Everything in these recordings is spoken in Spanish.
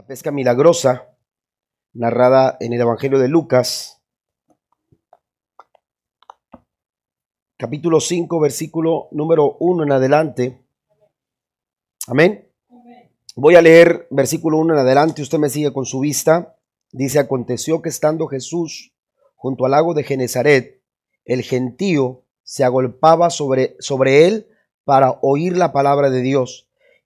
La pesca milagrosa, narrada en el Evangelio de Lucas, capítulo 5, versículo número 1 en adelante. Amén. Voy a leer versículo 1 en adelante, usted me sigue con su vista. Dice, aconteció que estando Jesús junto al lago de Genezaret, el gentío se agolpaba sobre, sobre él para oír la palabra de Dios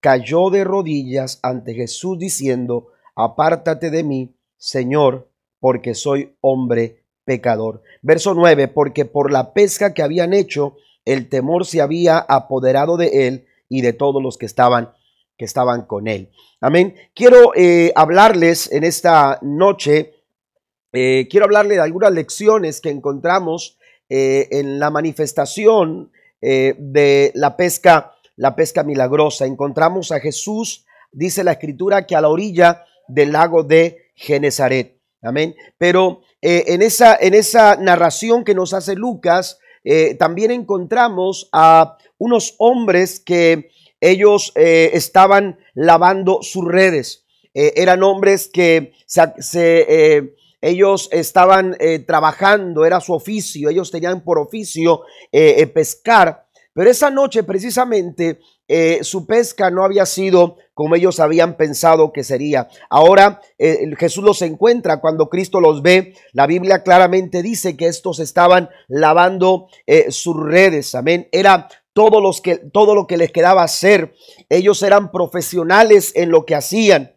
cayó de rodillas ante Jesús diciendo, apártate de mí, Señor, porque soy hombre pecador. Verso 9, porque por la pesca que habían hecho, el temor se había apoderado de él y de todos los que estaban que estaban con él. Amén. Quiero eh, hablarles en esta noche, eh, quiero hablarles de algunas lecciones que encontramos eh, en la manifestación de la pesca la pesca milagrosa. Encontramos a Jesús, dice la escritura, que a la orilla del lago de Genezaret. Amén. Pero eh, en, esa, en esa narración que nos hace Lucas, eh, también encontramos a unos hombres que ellos eh, estaban lavando sus redes. eran hombres que se, ellos estaban trabajando, era su oficio, ellos tenían por oficio pescar. Pero esa noche precisamente eh, su pesca no había sido como ellos habían pensado que sería. Ahora eh, Jesús los encuentra cuando Cristo los ve. La Biblia claramente dice que estos estaban lavando eh, sus redes. Amén. Era todo, los que, todo lo que les quedaba hacer. Ellos eran profesionales en lo que hacían.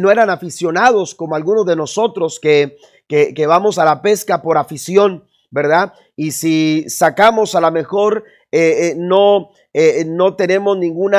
no eran aficionados como algunos de nosotros que, que, que vamos a la pesca por afición. ¿Verdad? Y si sacamos a lo mejor eh, eh, no, eh, no tenemos ningún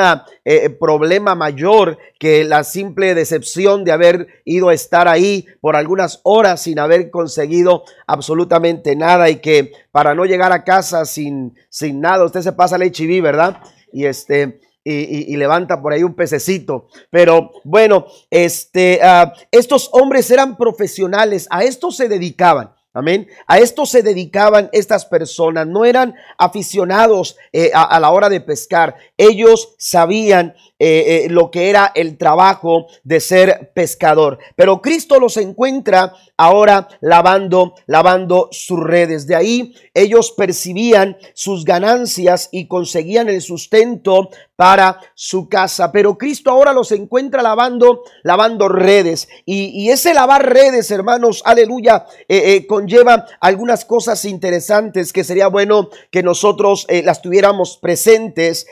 problema mayor que la simple decepción de haber ido a estar ahí por algunas horas sin haber conseguido absolutamente nada y que para no llegar a casa sin, sin nada, usted se pasa el HIV, ¿verdad? Y este... Y, levanta por ahí un pececito. Pero bueno, este, ah, estos hombres eran profesionales, a esto se dedicaban. Amén. A esto se dedicaban estas personas. No eran aficionados eh, a, la hora de pescar. Ellos sabían eh, eh, lo que era el trabajo de ser pescador. Pero Cristo los encuentra ahora lavando, lavando sus redes. De ahí ellos percibían sus ganancias y conseguían el sustento para su casa. Pero Cristo ahora los encuentra lavando, lavando redes. Y, ese lavar redes, hermanos, aleluya, eh, eh, conlleva algunas cosas interesantes que sería bueno que nosotros las tuviéramos presentes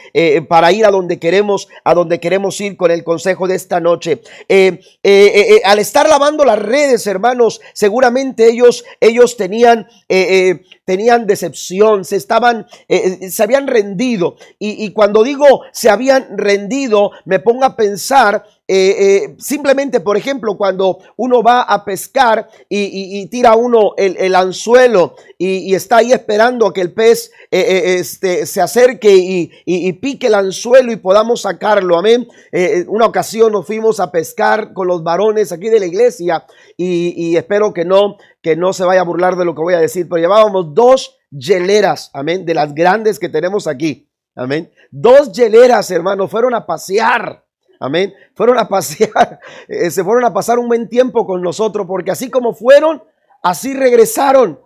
para ir a donde queremos, a donde queremos ir con el consejo de esta noche. al estar lavando las redes, hermanos, seguramente ellos, ellos tenían tenían decepción, se estaban, se habían rendido. Y, cuando digo se habían rendido, me pongo a pensar eh, eh, simplemente, por ejemplo, cuando uno va a pescar y, tira uno el, anzuelo y, está ahí esperando a que el pez eh, este, se acerque y, pique el anzuelo y podamos sacarlo. Amén. una ocasión nos fuimos a pescar con los varones aquí de la iglesia y, espero que no, que no se vaya a burlar de lo que voy a decir, pero llevábamos dos hieleras, amén, de las grandes que tenemos aquí. Amén. Dos hieleras, hermano, fueron a pasear. Amén. Fueron a pasear, eh, se fueron a pasar un buen tiempo con nosotros, porque así como fueron, así regresaron.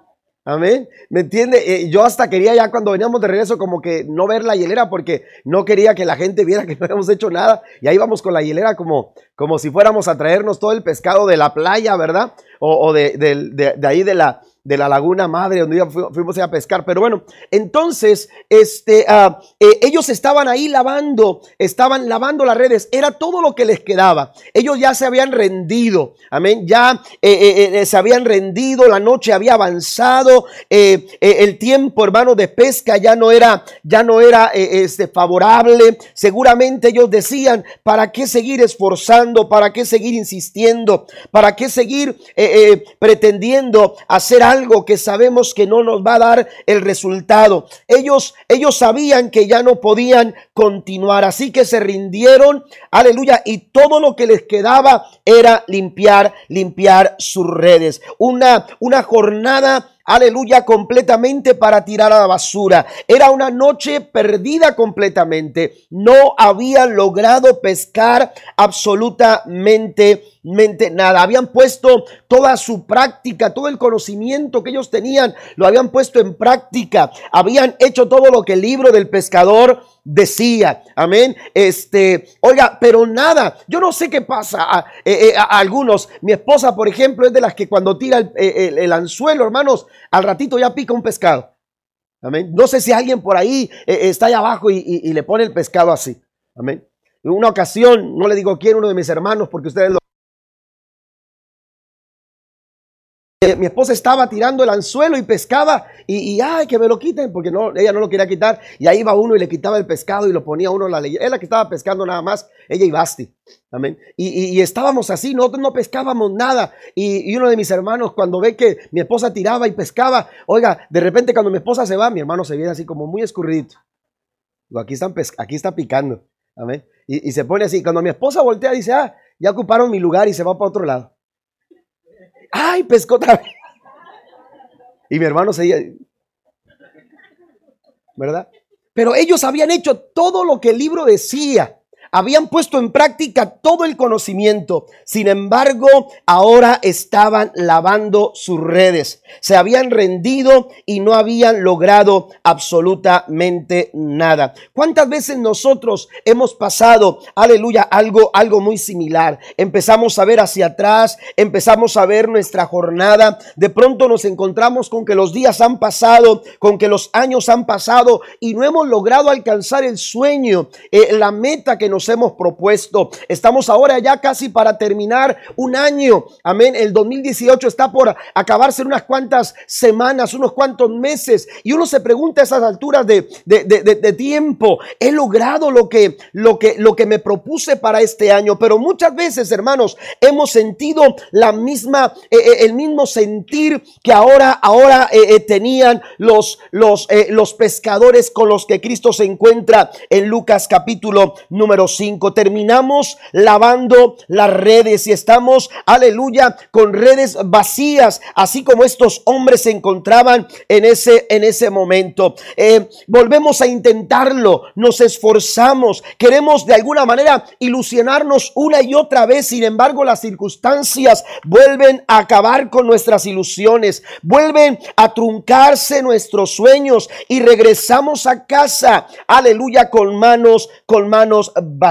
Amén. ¿Me entiende? Eh, yo hasta quería ya cuando veníamos de regreso como que no ver la hielera porque no quería que la gente viera que no habíamos hecho nada. Y ahí vamos con la hielera como, como si fuéramos a traernos todo el pescado de la playa, ¿verdad? O, de, de ahí de la, de la laguna madre donde fuimos a pescar. Pero bueno, entonces, este, ah, eh, ellos estaban ahí lavando, estaban lavando las redes, era todo lo que les quedaba. Ellos ya se habían rendido, amén, ya eh, eh, se habían rendido, la noche había avanzado, el tiempo, hermano, de pesca ya no era, ya no era este, favorable. Seguramente ellos decían, ¿para qué seguir esforzando? ¿Para qué seguir insistiendo? ¿Para qué seguir pretendiendo hacer algo? Algo que sabemos que no nos va a dar el resultado. Ellos, ellos sabían que ya no podían continuar, así que se rindieron, aleluya, y todo lo que les quedaba era limpiar, limpiar sus redes. Una, una jornada aleluya, completamente para tirar a la basura. Era una noche perdida completamente. No habían logrado pescar absolutamente nada. Habían puesto toda su práctica, todo el conocimiento que ellos tenían, lo habían puesto en práctica. Habían hecho todo lo que el libro del pescador decía. Amén. Este, oiga, pero nada. Yo no sé qué pasa a, eh, eh, algunos. Mi esposa, por ejemplo, es de las que cuando tira el, eh, anzuelo, hermanos, al ratito ya pica un pescado. Amén. No sé si alguien por ahí está allá abajo y, y, le pone el pescado así. Amén. En una ocasión, no le digo quién, uno de mis hermanos, porque ustedes lo mi esposa estaba tirando el anzuelo y pescaba y, ay, que me lo quiten, porque no, ella no lo quería quitar. Y ahí iba uno y le quitaba el pescado y lo ponía uno la ley. Es la que estaba pescando nada más, ella y Basti. Amén. Y, estábamos así, nosotros no pescábamos nada. Y, uno de mis hermanos, cuando ve que mi esposa tiraba y pescaba, oiga, de repente cuando mi esposa se va, mi hermano se viene así como muy escurridito. Aquí, están aquí está picando. Amén. Y, y se pone así. Cuando mi esposa voltea, dice, ah, ya ocuparon mi lugar y se va para otro lado. ¡Ay, pescó otra vez! Y mi hermano seguía, ¿verdad? Pero ellos habían hecho todo lo que el libro decía habían puesto en práctica todo el conocimiento. Sin embargo, ahora estaban lavando sus redes. Se habían rendido y no habían logrado absolutamente nada. ¿Cuántas veces nosotros hemos pasado, aleluya, algo, algo muy similar? Empezamos a ver hacia atrás, empezamos a ver nuestra jornada. De pronto nos encontramos con que los días han pasado, con que los años han pasado y no hemos logrado alcanzar el sueño, eh, la meta que nos hemos propuesto. Estamos ahora ya casi para terminar un año. Amén. El 2018 está por acabarse en unas cuantas semanas, unos cuantos meses. Y uno se pregunta a esas alturas de, de, tiempo, ¿he logrado lo que, lo, que, lo que me propuse para este año? Pero muchas veces, hermanos, hemos sentido la misma, eh, eh, el mismo sentir que ahora, ahora eh, tenían los, los, los pescadores con los que Cristo se encuentra en Lucas capítulo número 5. Terminamos lavando las redes y estamos, aleluya, con redes vacías, así como estos hombres se encontraban en ese, en ese momento. Eh, volvemos a intentarlo, nos esforzamos, queremos de alguna manera ilusionarnos una y otra vez, sin embargo las circunstancias vuelven a acabar con nuestras ilusiones, vuelven a truncarse nuestros sueños y regresamos a casa, aleluya, con manos, con manos vacías.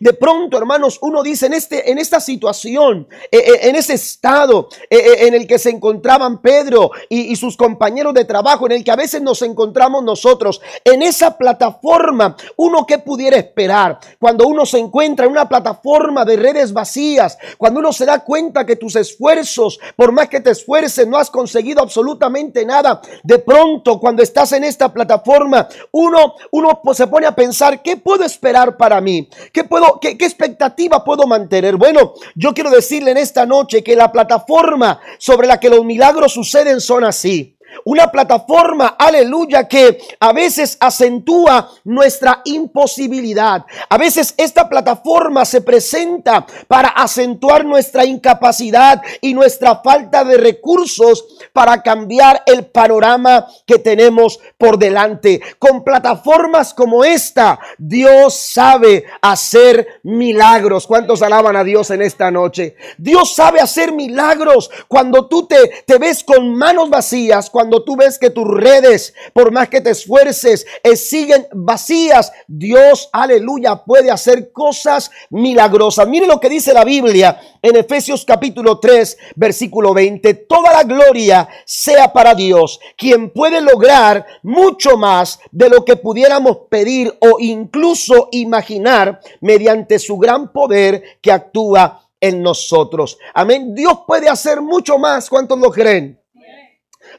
De pronto, hermanos, uno dice en, este, en esta situación, eh, eh, en ese estado eh, en el que se encontraban Pedro y, sus compañeros de trabajo, en el que a veces nos encontramos nosotros, en esa plataforma, uno que pudiera esperar cuando uno se encuentra en una plataforma de redes vacías, cuando uno se da cuenta que tus esfuerzos, por más que te esfuerces, no has conseguido absolutamente nada. De pronto, cuando estás en esta plataforma, uno, uno se pone a pensar, ¿qué puedo esperar para mí? ¿Qué, puedo, qué, qué expectativa puedo mantener? Bueno, yo quiero decirle en esta noche que la plataforma sobre la que los milagros suceden son así. Una plataforma, aleluya, que a veces acentúa nuestra imposibilidad. A veces esta plataforma se presenta para acentuar nuestra incapacidad y nuestra falta de recursos para cambiar el panorama que tenemos por delante. Con plataformas como esta, Dios sabe hacer milagros. ¿Cuántos alaban a Dios en esta noche? Dios sabe hacer milagros cuando tú te, te ves con manos vacías tú ves que tus redes, por más que te esfuerces, eh, siguen vacías, Dios, aleluya, puede hacer cosas milagrosas. Mire lo que dice la Biblia en Efesios capítulo 3, versículo 20. Toda la gloria sea para Dios, quien puede lograr mucho más de lo que pudiéramos pedir o incluso imaginar mediante su gran poder que actúa en nosotros. Amén. Dios puede hacer mucho más. ¿Cuántos lo creen?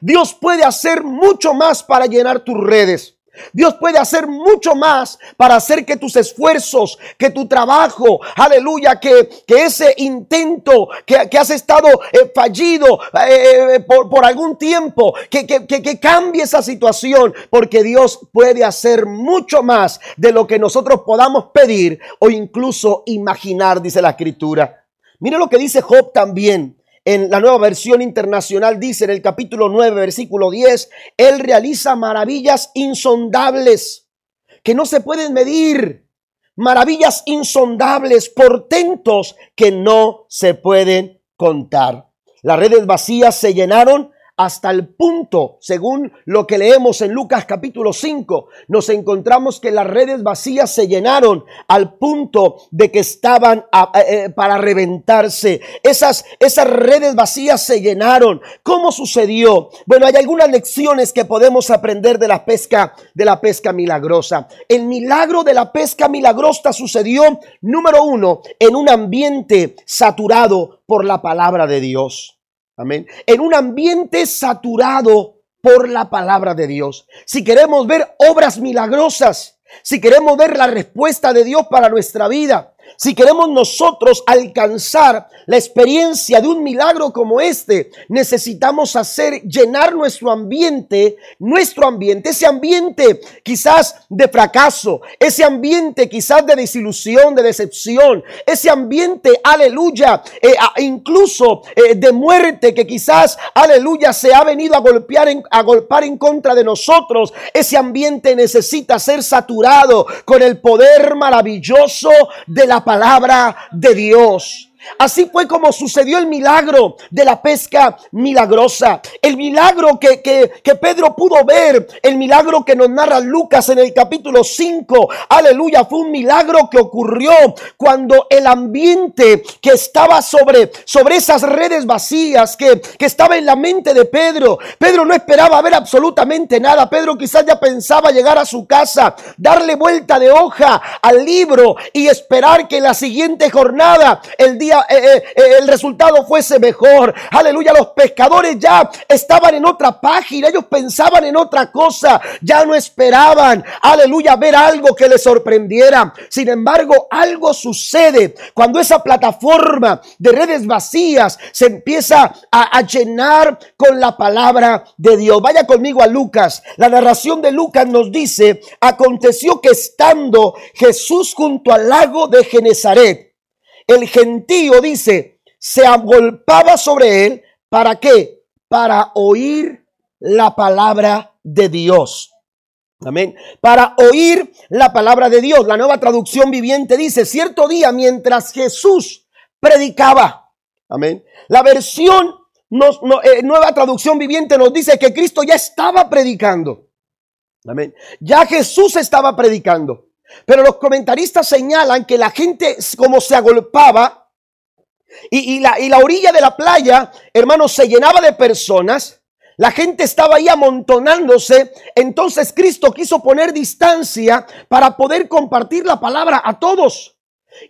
Dios puede hacer mucho más para llenar tus redes. Dios puede hacer mucho más para hacer que tus esfuerzos, que tu trabajo, aleluya, que, que ese intento que, que has estado eh, fallido eh, por, por, algún tiempo, que, que, que cambie esa situación, porque Dios puede hacer mucho más de lo que nosotros podamos pedir o incluso imaginar, dice la escritura. Mire lo que dice Job también. En la nueva versión internacional dice en el capítulo 9, versículo 10, Él realiza maravillas insondables que no se pueden medir, maravillas insondables, portentos que no se pueden contar. Las redes vacías se llenaron hasta el punto, según lo que leemos en Lucas capítulo 5, nos encontramos que las redes vacías se llenaron al punto de que estaban eh, para reventarse. Esas, esas redes vacías se llenaron. ¿Cómo sucedió? Bueno, hay algunas lecciones que podemos aprender de la pesca, de la pesca milagrosa. El milagro de la pesca milagrosa sucedió, número uno, en un ambiente saturado por la palabra de Dios. En un ambiente saturado por la palabra de Dios. Si queremos ver obras milagrosas, si queremos ver la respuesta de Dios para nuestra vida, si queremos nosotros alcanzar la experiencia de un milagro como este, necesitamos hacer llenar nuestro ambiente, nuestro ambiente, ese ambiente quizás de fracaso, ese ambiente quizás de desilusión, de decepción, ese ambiente, aleluya, eh, incluso eh, de muerte que quizás, aleluya, se ha venido a golpear, en, a golpear en contra de nosotros. Ese ambiente necesita ser saturado con el poder maravilloso de la palabra de Dios. Así fue como sucedió el milagro de la pesca milagrosa. El milagro que, que, Pedro pudo ver, el milagro que nos narra Lucas en el capítulo 5. Aleluya, fue un milagro que ocurrió cuando el ambiente que estaba sobre, sobre esas redes vacías, que, que estaba en la mente de Pedro. Pedro no esperaba ver absolutamente nada. Pedro quizás ya pensaba llegar a su casa, darle vuelta de hoja al libro y esperar que la siguiente jornada, el día eh, eh, eh, el resultado fuese mejor. Aleluya, los pescadores ya estaban en otra página, ellos pensaban en otra cosa, ya no esperaban, aleluya, ver algo que les sorprendiera. Sin embargo, algo sucede cuando esa plataforma de redes vacías se empieza a, a llenar con la palabra de Dios. Vaya conmigo a Lucas. La narración de Lucas nos dice, aconteció que estando Jesús junto al lago de Genezaret, el gentío dice, se agolpaba sobre él. ¿Para qué? Para oír la palabra de Dios. Amén. Para oír la palabra de Dios. La nueva traducción viviente dice, cierto día mientras Jesús predicaba. Amén. La versión eh, nueva traducción viviente nos dice que Cristo ya estaba predicando. Amén. Ya Jesús estaba predicando. Pero los comentaristas señalan que la gente como se agolpaba y, la, la orilla de la playa, hermanos, se llenaba de personas. La gente estaba ahí amontonándose. Entonces Cristo quiso poner distancia para poder compartir la palabra a todos.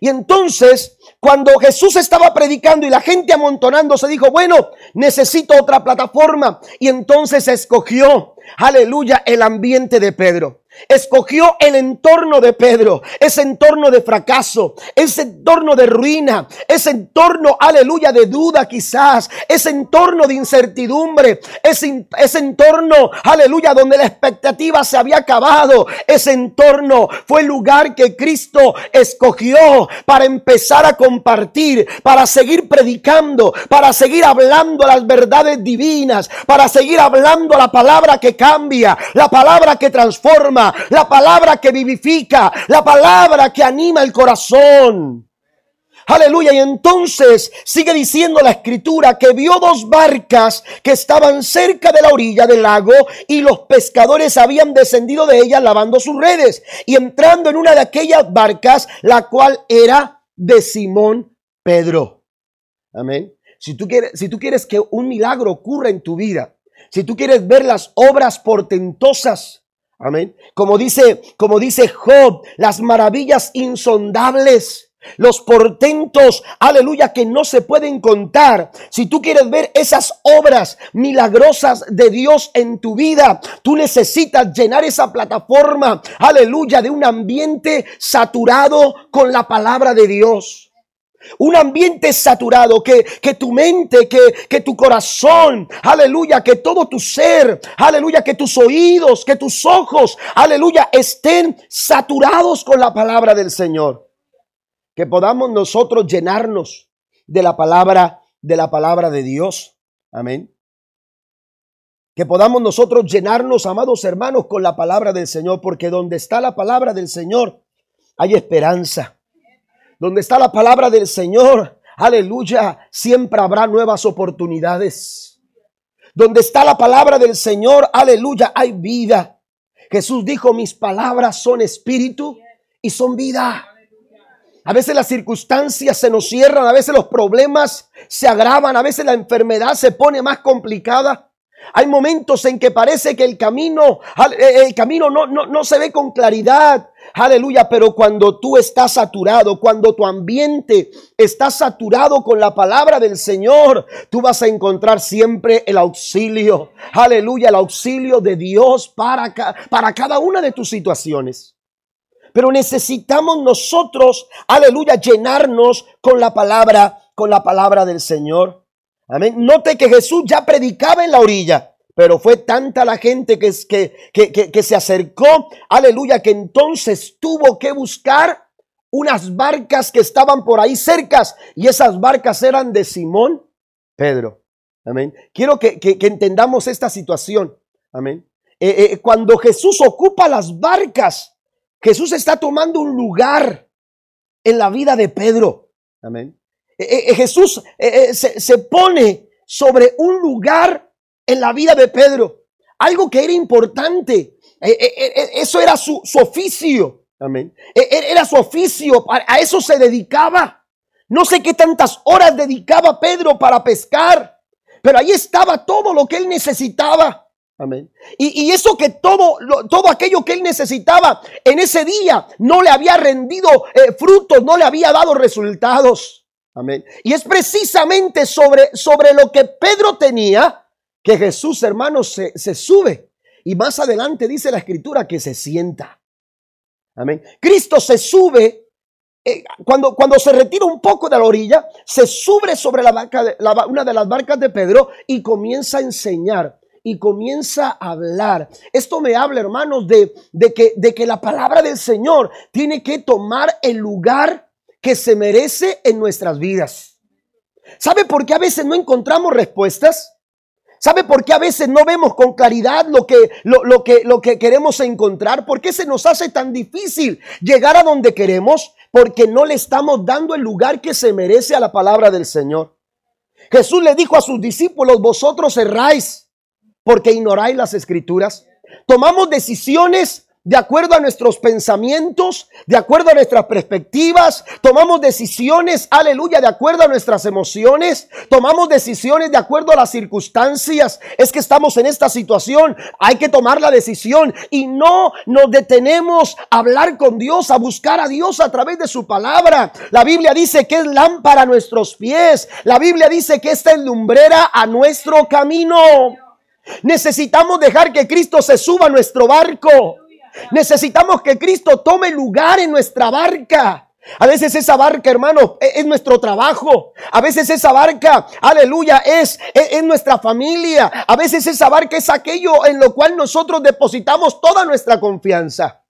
Y entonces, cuando Jesús estaba predicando y la gente amontonándose, dijo, bueno, necesito otra plataforma. Y entonces escogió, aleluya, el ambiente de Pedro. Escogió el entorno de Pedro, ese entorno de fracaso, ese entorno de ruina, ese entorno, aleluya, de duda quizás, ese entorno de incertidumbre, ese, ese entorno, aleluya, donde la expectativa se había acabado, ese entorno fue el lugar que Cristo escogió para empezar a compartir, para seguir predicando, para seguir hablando las verdades divinas, para seguir hablando la palabra que cambia, la palabra que transforma la palabra que vivifica, la palabra que anima el corazón. Aleluya. Y entonces sigue diciendo la escritura que vio dos barcas que estaban cerca de la orilla del lago y los pescadores habían descendido de ellas lavando sus redes y entrando en una de aquellas barcas, la cual era de Simón Pedro. Amén. Si tú quieres, si tú quieres que un milagro ocurra en tu vida, si tú quieres ver las obras portentosas, amén. Como dice, como dice Job, las maravillas insondables los portentos, aleluya, que no se pueden contar. Si tú quieres ver esas obras milagrosas de Dios en tu vida, tú necesitas llenar esa plataforma, aleluya, de un ambiente saturado con la palabra de Dios. Un ambiente saturado, que, que tu mente, que, que tu corazón, aleluya, que todo tu ser, aleluya, que tus oídos, que tus ojos, aleluya, estén saturados con la palabra del Señor que podamos nosotros llenarnos de la palabra, de la palabra de Dios. Amén. Que podamos nosotros llenarnos, amados hermanos, con la palabra del Señor, porque donde está la palabra del Señor, hay esperanza. Donde está la palabra del Señor, aleluya, siempre habrá nuevas oportunidades. Donde está la palabra del Señor, aleluya, hay vida. Jesús dijo, mis palabras son espíritu y son vida. A veces las circunstancias se nos cierran, a veces los problemas se agravan, a veces la enfermedad se pone más complicada. Hay momentos en que parece que el camino, eh, el camino no, no, no se ve con claridad. Aleluya, pero cuando tú estás saturado, cuando tu ambiente está saturado con la palabra del Señor, tú vas a encontrar siempre el auxilio. Aleluya, el auxilio de Dios para, para cada una de tus situaciones. Pero necesitamos nosotros, aleluya, llenarnos con la palabra, con la palabra del Señor. Amén. Note que Jesús ya predicaba en la orilla, pero fue tanta la gente que, que, que, que se acercó, aleluya, que entonces tuvo que buscar unas barcas que estaban por ahí cercas y esas barcas eran de Simón Pedro. Amén. Quiero que, entendamos esta situación. Amén. Eh, eh, cuando Jesús ocupa las barcas, Jesús está tomando un lugar en la vida de Pedro. Amén. Eh, Jesús se, pone sobre un lugar en la vida de Pedro. Algo que era importante. eso era su, oficio. Amén. Era su oficio. A eso se dedicaba. No sé qué tantas horas dedicaba Pedro para pescar. Pero ahí estaba todo lo que él necesitaba. Amén. Y, eso que todo, todo aquello que él necesitaba en ese día no le había rendido eh, frutos, no le había dado resultados. Amén. Y es precisamente sobre, sobre lo que Pedro tenía que Jesús, hermanos, se, se sube. Y más adelante dice la escritura que se sienta. Amén. Cristo se sube eh, cuando, cuando, se retira un poco de la orilla, se sube sobre la barca la, una de las barcas de Pedro y comienza a enseñar y comienza a hablar. Esto me habla, hermanos, de, de, que, de que la palabra del Señor tiene que tomar el lugar que se merece en nuestras vidas. ¿Sabe por qué a veces no encontramos respuestas? ¿Sabe por qué a veces no vemos con claridad lo que, lo, lo, que, lo que queremos encontrar? ¿Por qué se nos hace tan difícil llegar a donde queremos? Porque no le estamos dando el lugar que se merece a la palabra del Señor. Jesús le dijo a sus discípulos, vosotros erráis porque ignoráis las escrituras. Tomamos decisiones de acuerdo a nuestros pensamientos, de acuerdo a nuestras perspectivas, tomamos decisiones, aleluya, de acuerdo a nuestras emociones, tomamos decisiones de acuerdo a las circunstancias. Es que estamos en esta situación, hay que tomar la decisión y no nos detenemos a hablar con Dios, a buscar a Dios a través de su palabra. La Biblia dice que es lámpara a nuestros pies, la Biblia dice que esta es lumbrera a nuestro camino. Necesitamos dejar que Cristo se suba a nuestro barco. Necesitamos que Cristo tome lugar en nuestra barca. A veces esa barca, hermano, e-, es, nuestro trabajo. A veces esa barca, aleluya, es, es, es, nuestra familia. A veces esa barca es aquello en lo cual nosotros depositamos toda nuestra confianza.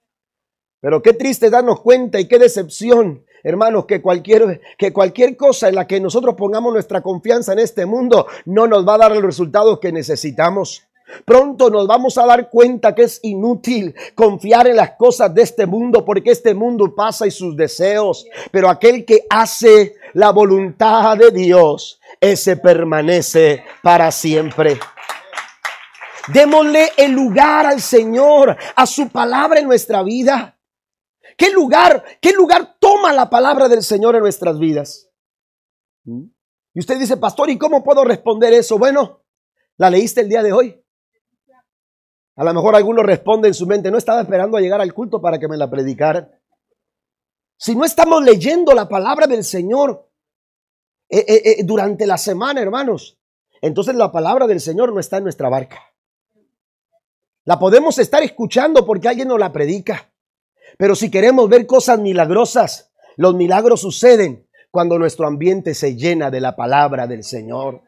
Pero qué triste darnos cuenta y qué decepción hermanos, que cualquier, que cualquier cosa en la que nosotros pongamos nuestra confianza en este mundo no nos va a dar el resultado que necesitamos. Pronto nos vamos a dar cuenta que es inútil confiar en las cosas de este mundo porque este mundo pasa y sus deseos. Pero aquel que hace la voluntad de Dios, ese permanece para siempre. Démosle el lugar al Señor, a su palabra en nuestra vida. ¿Qué lugar, qué lugar toma la palabra del Señor en nuestras vidas? ¿Mm? Y usted dice, pastor, ¿y cómo puedo responder eso? Bueno, ¿la leíste el día de hoy? A lo mejor alguno responde en su mente, no estaba esperando a llegar al culto para que me la predicaran. Si no estamos leyendo la palabra del Señor eh, eh, eh, durante la semana, hermanos, entonces la palabra del Señor no está en nuestra barca. La podemos estar escuchando porque alguien nos la predica. Pero si queremos ver cosas milagrosas, los milagros suceden cuando nuestro ambiente se llena de la palabra del Señor.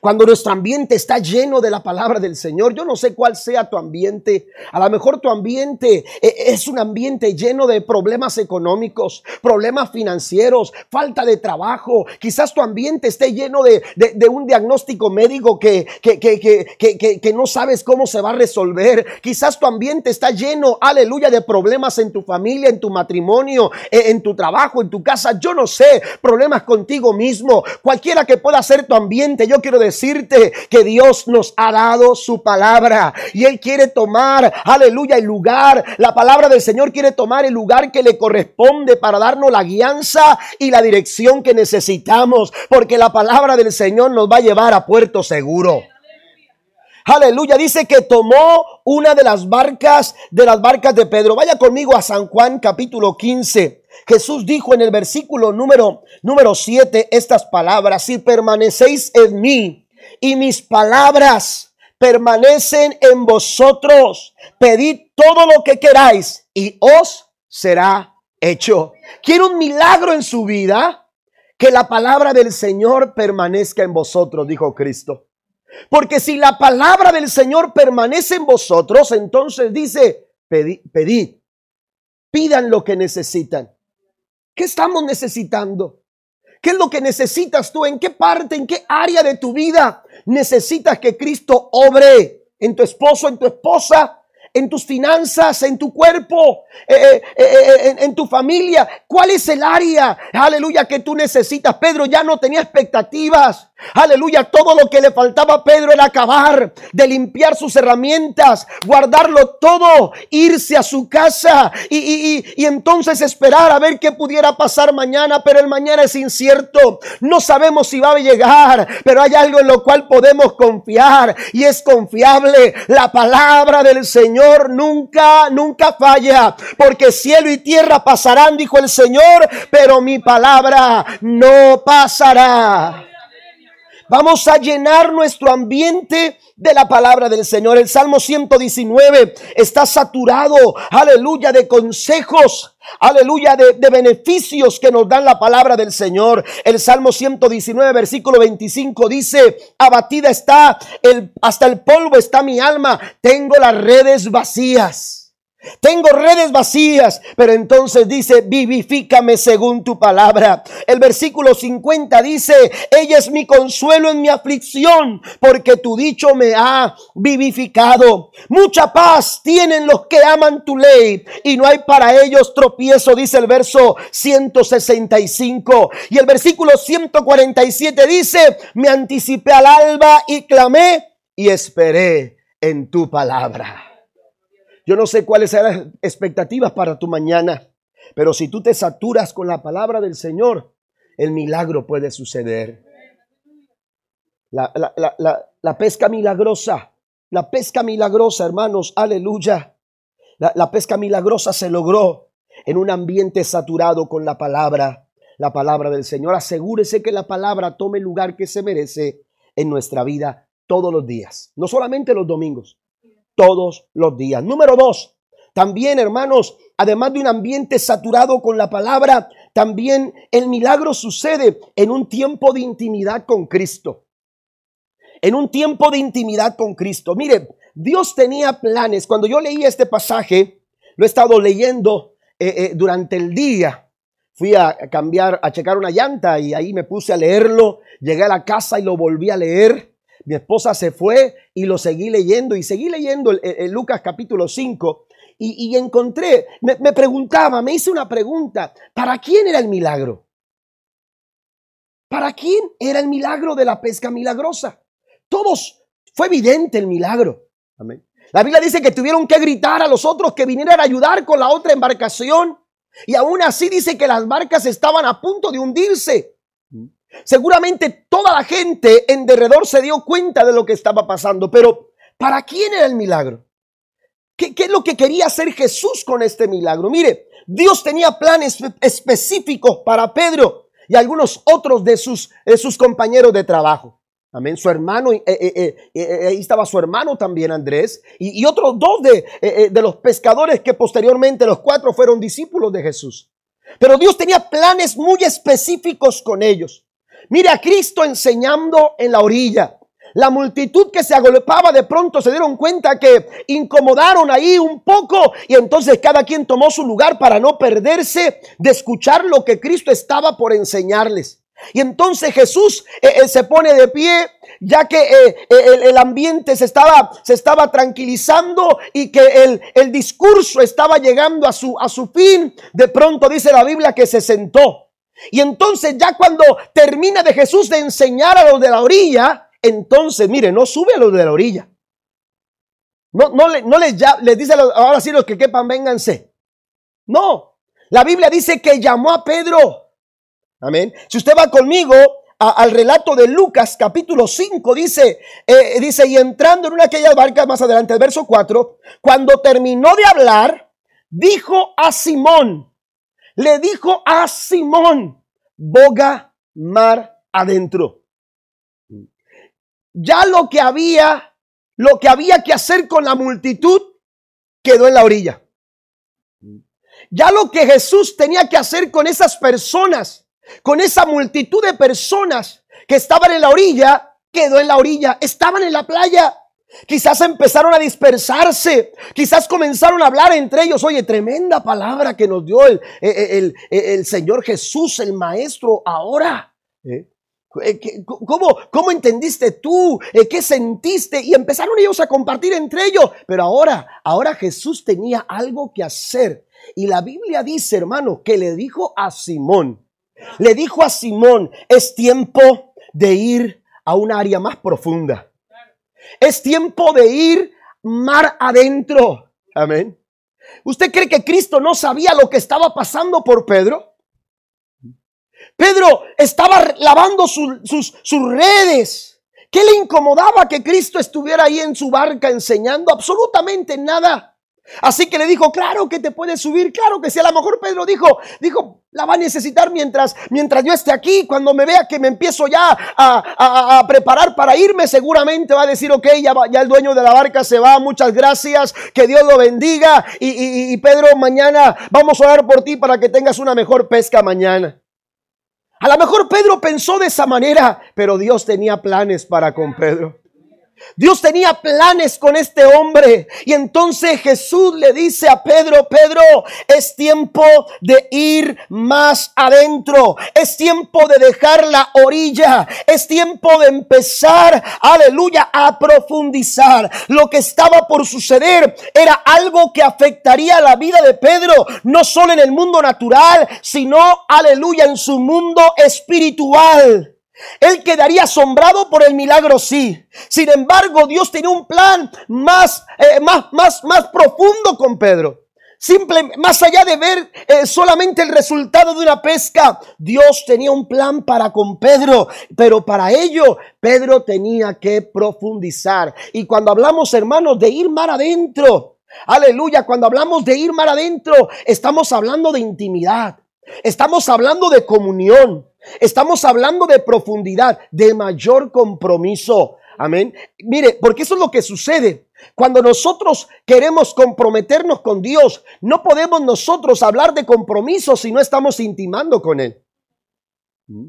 Cuando nuestro ambiente está lleno de la palabra del Señor, yo no sé cuál sea tu ambiente. A lo mejor tu ambiente eh, es un ambiente lleno de problemas económicos, problemas financieros, falta de trabajo. Quizás tu ambiente esté lleno de, un diagnóstico médico que, que, que, que, no sabes cómo se va a resolver. Quizás tu ambiente está lleno, aleluya, de problemas en tu familia, en tu matrimonio, eh, en tu trabajo, en tu casa. Yo no sé, problemas contigo mismo. Cualquiera que pueda ser tu ambiente, yo quiero decirte que Dios nos ha dado su palabra y Él quiere tomar, aleluya, el lugar. La palabra del Señor quiere tomar el lugar que le corresponde para darnos la guianza y la dirección que necesitamos, porque la palabra del Señor nos va a llevar a puerto seguro. Aleluya, dice que tomó una de las barcas de las barcas de Pedro. Vaya conmigo a San Juan capítulo 15. Jesús dijo en el versículo número número 7 estas palabras, si permanecéis en mí y mis palabras permanecen en vosotros, pedid todo lo que queráis y os será hecho. ¿Quiere un milagro en su vida? Que la palabra del Señor permanezca en vosotros, dijo Cristo. Porque si la palabra del Señor permanece en vosotros, entonces dice, pedid, pidan lo que necesitan. ¿Qué estamos necesitando? ¿Qué es lo que necesitas tú? ¿En qué parte, en qué área de tu vida necesitas que Cristo obre? ¿En tu esposo, en tu esposa? en tus finanzas, en tu cuerpo, eh, eh, eh, en, tu familia. ¿Cuál es el área, aleluya, que tú necesitas? Pedro ya no tenía expectativas. Aleluya, todo lo que le faltaba a Pedro era acabar de limpiar sus herramientas, guardarlo todo, irse a su casa y, y, entonces esperar a ver qué pudiera pasar mañana, pero el mañana es incierto. No sabemos si va a llegar, pero hay algo en lo cual podemos confiar y es confiable. La palabra del Señor nunca, nunca falla, porque cielo y tierra pasarán, dijo el Señor, pero mi palabra no pasará. Vamos a llenar nuestro ambiente de la palabra del Señor. El Salmo 119 está saturado, aleluya, de consejos, aleluya, de, beneficios que nos dan la palabra del Señor. El Salmo 119, versículo 25 dice, abatida está, el, hasta el polvo está mi alma, tengo las redes vacías. Tengo redes vacías, pero entonces dice, vivifícame según tu palabra. El versículo 50 dice, ella es mi consuelo en mi aflicción, porque tu dicho me ha vivificado. Mucha paz tienen los que aman tu ley, y no hay para ellos tropiezo, dice el verso 165. Y el versículo 147 dice, me anticipé al alba y clamé y esperé en tu palabra. Yo no sé cuáles serán las expectativas para tu mañana, pero si tú te saturas con la palabra del Señor, el milagro puede suceder. La, pesca milagrosa, la pesca milagrosa, hermanos, aleluya. la pesca milagrosa se logró en un ambiente saturado con la palabra, la palabra del Señor. Asegúrese que la palabra tome el lugar que se merece en nuestra vida todos los días, no solamente los domingos, todos los días. Número dos, también hermanos, además de un ambiente saturado con la palabra, también el milagro sucede en un tiempo de intimidad con Cristo. En un tiempo de intimidad con Cristo. Mire, Dios tenía planes. Cuando yo leí este pasaje, lo he estado leyendo eh, eh, durante el día. Fui a cambiar, a checar una llanta y ahí me puse a leerlo. Llegué a la casa y lo volví a leer mi esposa se fue y lo seguí leyendo y seguí leyendo el, Lucas capítulo 5 y, encontré, me, me preguntaba, me hice una pregunta, ¿para quién era el milagro? ¿Para quién era el milagro de la pesca milagrosa? Todos, fue evidente el milagro. Amén. La Biblia dice que tuvieron que gritar a los otros que vinieran a ayudar con la otra embarcación. Y aún así dice que las barcas estaban a punto de hundirse. Seguramente toda la gente en derredor se dio cuenta de lo que estaba pasando, pero ¿para quién era el milagro? ¿Qué, es lo que quería hacer Jesús con este milagro? Mire, Dios tenía planes específicos para Pedro y algunos otros de sus, de sus compañeros de trabajo. Amén. Su hermano, eh, eh, eh, ahí estaba su hermano también, Andrés, y, otros dos de, de los pescadores que posteriormente los cuatro fueron discípulos de Jesús. Pero Dios tenía planes muy específicos con ellos. Mire a Cristo enseñando en la orilla. La multitud que se agolpaba de pronto se dieron cuenta que incomodaron ahí un poco y entonces cada quien tomó su lugar para no perderse de escuchar lo que Cristo estaba por enseñarles. Y entonces Jesús eh, eh, se pone de pie, ya que eh, el, ambiente se estaba, se estaba tranquilizando y que el, el discurso estaba llegando a su, a su fin. De pronto dice la Biblia que se sentó. Y entonces ya cuando termina de Jesús de enseñar a los de la orilla, entonces, mire, no sube a los de la orilla. No, no, no les, ya, les dice ahora sí los que quepan, vénganse. No, la Biblia dice que llamó a Pedro Amén. Si usted va conmigo al relato de Lucas capítulo 5, dice, eh, dice, y entrando en una de aquellas barcas más adelante, el verso 4, cuando terminó de hablar, dijo a Simón, le dijo a Simón, boga mar adentro. Ya lo que había, lo que había que hacer con la multitud, quedó en la orilla. Ya lo que Jesús tenía que hacer con esas personas, con esa multitud de personas que estaban en la orilla, quedó en la orilla, estaban en la playa. Quizás empezaron a dispersarse, quizás comenzaron a hablar entre ellos. Oye, tremenda palabra que nos dio el, el, el, Señor Jesús, el Maestro, ahora. ¿Eh? Eh, ¿Cómo, ¿Cómo, entendiste tú? Eh, ¿Qué sentiste? Y empezaron ellos a compartir entre ellos. Pero ahora, ahora Jesús tenía algo que hacer. Y la Biblia dice, hermano, que le dijo a Simón, le dijo a Simón, es tiempo de ir a un área más profunda. Es tiempo de ir mar adentro. Amén. ¿Usted cree que Cristo no sabía lo que estaba pasando por Pedro? Pedro estaba lavando sus, sus redes. ¿Qué le incomodaba que Cristo estuviera ahí en su barca enseñando? Absolutamente nada. Así que le dijo, claro que te puedes subir, claro que sí. A lo mejor Pedro dijo, dijo, la va a necesitar mientras, mientras yo esté aquí. Cuando me vea que me empiezo ya a, preparar para irme, seguramente va a decir, ok, ya, ya, el dueño de la barca se va, muchas gracias, que Dios lo bendiga. Y, y Pedro, mañana vamos a orar por ti para que tengas una mejor pesca mañana. A lo mejor Pedro pensó de esa manera, pero Dios tenía planes para con Pedro. Dios tenía planes con este hombre. Y entonces Jesús le dice a Pedro, Pedro, es tiempo de ir más adentro. Es tiempo de dejar la orilla. Es tiempo de empezar, aleluya, a profundizar. Lo que estaba por suceder era algo que afectaría la vida de Pedro, no solo en el mundo natural, sino, aleluya, en su mundo espiritual. Él quedaría asombrado por el milagro, sí. Sin embargo, Dios tenía un plan más, eh, más, más, más profundo con Pedro. Simple, más allá de ver eh, solamente el resultado de una pesca, Dios tenía un plan para con Pedro, pero para ello Pedro tenía que profundizar. Y cuando hablamos, hermanos, de ir mar adentro, aleluya, cuando hablamos de ir mar adentro, estamos hablando de intimidad, estamos hablando de comunión. Estamos hablando de profundidad, de mayor compromiso. Amén. Mire, porque eso es lo que sucede. Cuando nosotros queremos comprometernos con Dios, no podemos nosotros hablar de compromiso si no estamos intimando con Él. ¿Mm?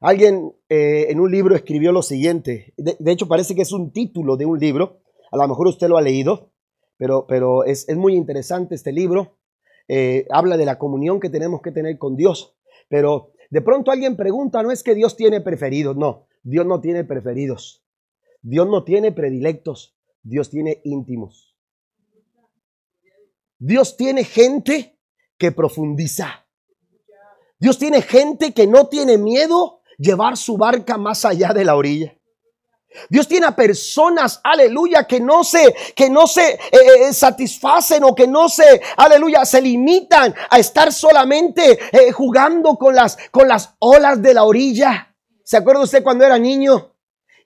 Alguien eh, en un libro escribió lo siguiente. De, hecho, parece que es un título de un libro. A lo mejor usted lo ha leído, pero, pero es, muy interesante este libro. Eh, habla de la comunión que tenemos que tener con Dios. Pero de pronto alguien pregunta, no es que Dios tiene preferidos, no, Dios no tiene preferidos. Dios no tiene predilectos, Dios tiene íntimos. Dios tiene gente que profundiza. Dios tiene gente que no tiene miedo llevar su barca más allá de la orilla. Dios tiene a personas, aleluya, que no se, que no se eh, eh, satisfacen o que no se, aleluya, se limitan a estar solamente eh, jugando con las, con las olas de la orilla. ¿Se acuerda usted cuando era niño?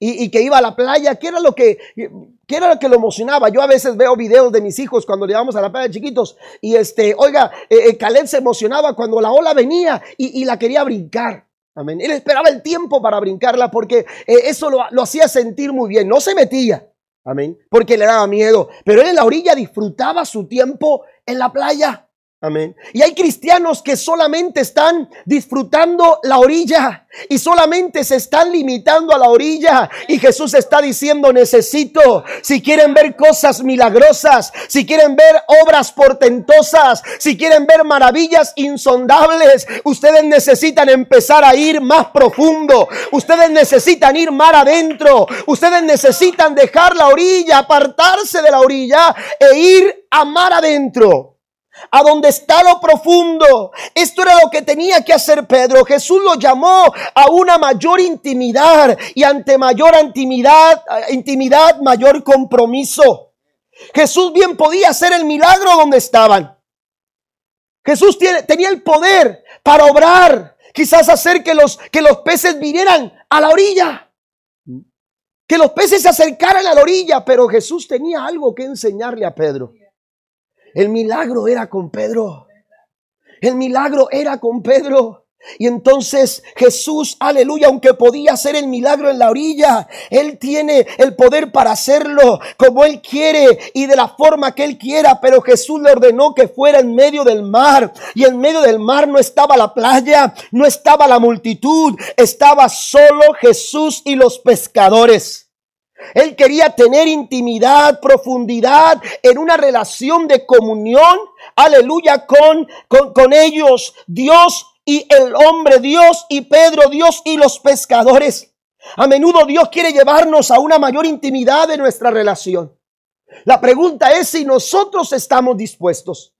Y, que iba a la playa, ¿qué era lo que, qué era lo que lo emocionaba? Yo a veces veo videos de mis hijos cuando llevamos a la playa chiquitos y este, oiga, eh, Caleb se emocionaba cuando la ola venía y, la quería brincar. Amén. Él esperaba el tiempo para brincarla porque eh, eso lo, lo hacía sentir muy bien. No se metía. Amén. Porque le daba miedo. Pero él en la orilla disfrutaba su tiempo en la playa. Amén. Y hay cristianos que solamente están disfrutando la orilla y solamente se están limitando a la orilla. Y Jesús está diciendo, necesito, si quieren ver cosas milagrosas, si quieren ver obras portentosas, si quieren ver maravillas insondables, ustedes necesitan empezar a ir más profundo. Ustedes necesitan ir mar adentro. Ustedes necesitan dejar la orilla, apartarse de la orilla e ir a mar adentro a donde está lo profundo. Esto era lo que tenía que hacer Pedro. Jesús lo llamó a una mayor intimidad y ante mayor intimidad, intimidad, mayor compromiso. Jesús bien podía hacer el milagro donde estaban. Jesús tenía el poder para obrar, quizás hacer que los, que los peces vinieran a la orilla. Que los peces se acercaran a la orilla, pero Jesús tenía algo que enseñarle a Pedro. El milagro era con Pedro. El milagro era con Pedro. Y entonces Jesús, aleluya, aunque podía hacer el milagro en la orilla, Él tiene el poder para hacerlo como Él quiere y de la forma que Él quiera. Pero Jesús le ordenó que fuera en medio del mar. Y en medio del mar no estaba la playa, no estaba la multitud, estaba solo Jesús y los pescadores. Él quería tener intimidad, profundidad en una relación de comunión, aleluya, con, con, ellos, Dios y el hombre, Dios y Pedro, Dios y los pescadores. A menudo Dios quiere llevarnos a una mayor intimidad de nuestra relación. La pregunta es si nosotros estamos dispuestos.